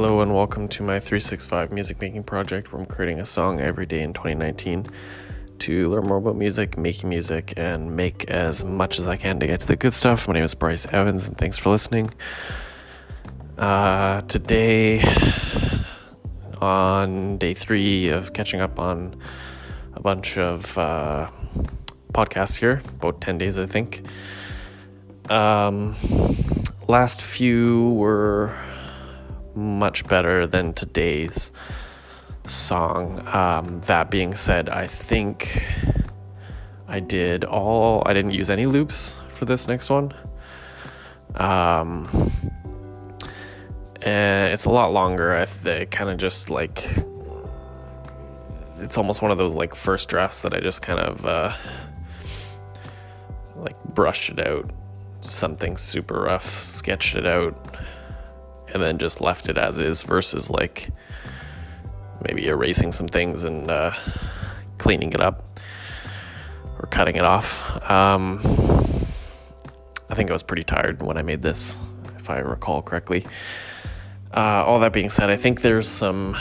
Hello and welcome to my 365 music making project where I'm creating a song every day in 2019 to learn more about music, making music, and make as much as I can to get to the good stuff. My name is Bryce Evans and thanks for listening. Uh, today, on day three of catching up on a bunch of uh, podcasts here, about 10 days, I think. Um, last few were much better than today's song. Um, that being said, I think I did all, I didn't use any loops for this next one. Um, and it's a lot longer. I they kind of just like, it's almost one of those like first drafts that I just kind of uh, like brushed it out, something super rough, sketched it out and then just left it as is versus like maybe erasing some things and uh, cleaning it up or cutting it off. Um, I think I was pretty tired when I made this, if I recall correctly. Uh, all that being said, I think there's some.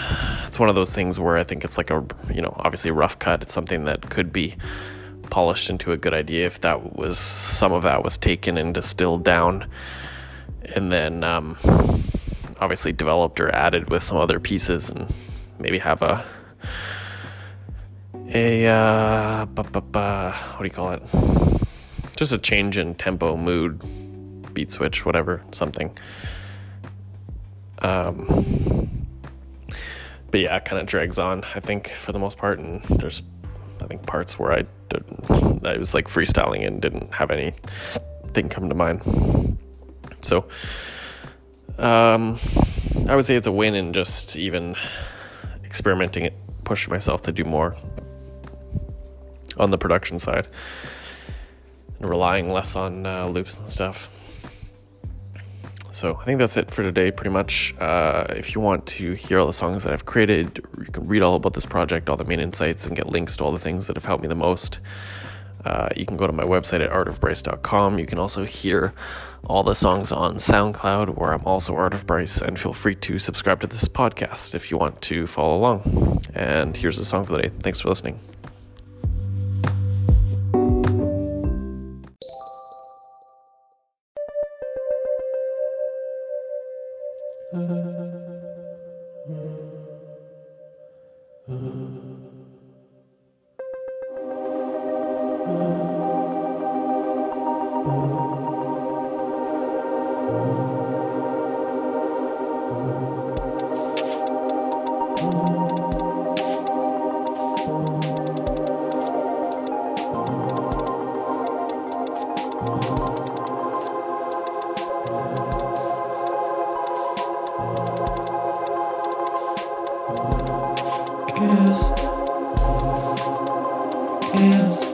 It's one of those things where I think it's like a, you know, obviously a rough cut. It's something that could be polished into a good idea if that was some of that was taken and distilled down, and then um, obviously developed or added with some other pieces and maybe have a a uh, bu- bu- bu- what do you call it? Just a change in tempo, mood, beat switch, whatever, something. Um, but yeah, it kind of drags on. I think for the most part, and there's I think parts where I did, I was like freestyling and didn't have anything come to mind. So um, I would say it's a win in just even experimenting it, pushing myself to do more on the production side and relying less on uh, loops and stuff. So I think that's it for today, pretty much. Uh, if you want to hear all the songs that I've created, you can read all about this project, all the main insights, and get links to all the things that have helped me the most. Uh, you can go to my website at artofbryce.com. You can also hear all the songs on SoundCloud, where I'm also Art of Bryce, and feel free to subscribe to this podcast if you want to follow along. And here's the song for the day. Thanks for listening. Kiss. Kiss.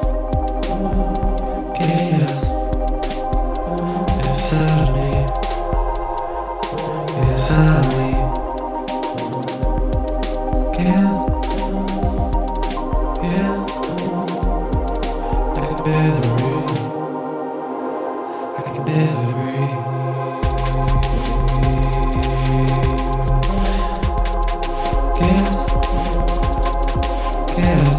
Kiss. Kiss.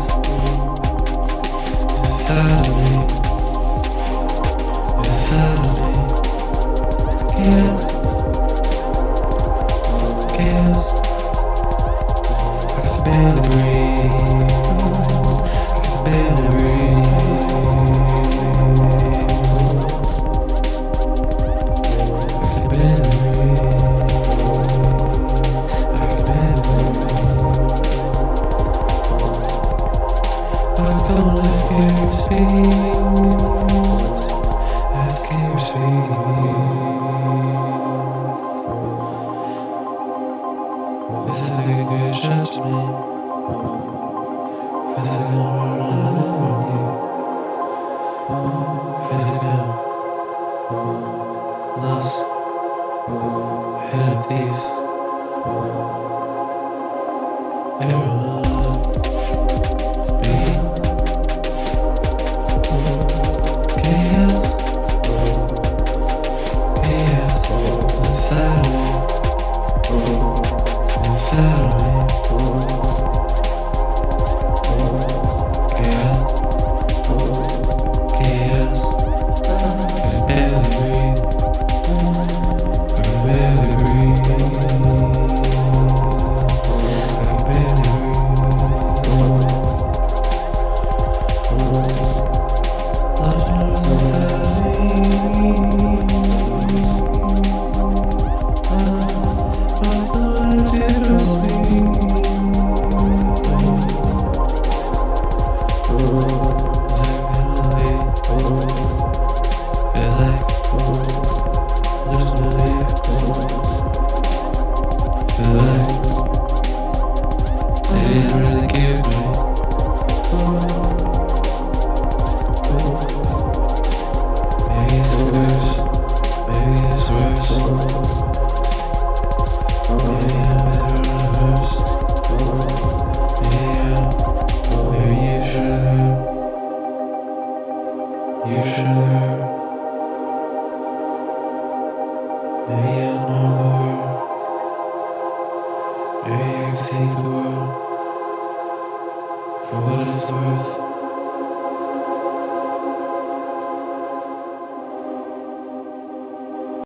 These. Everyone be chaos, chaos inside of. Maybe I'm not the. Maybe I can take the world for what it's worth.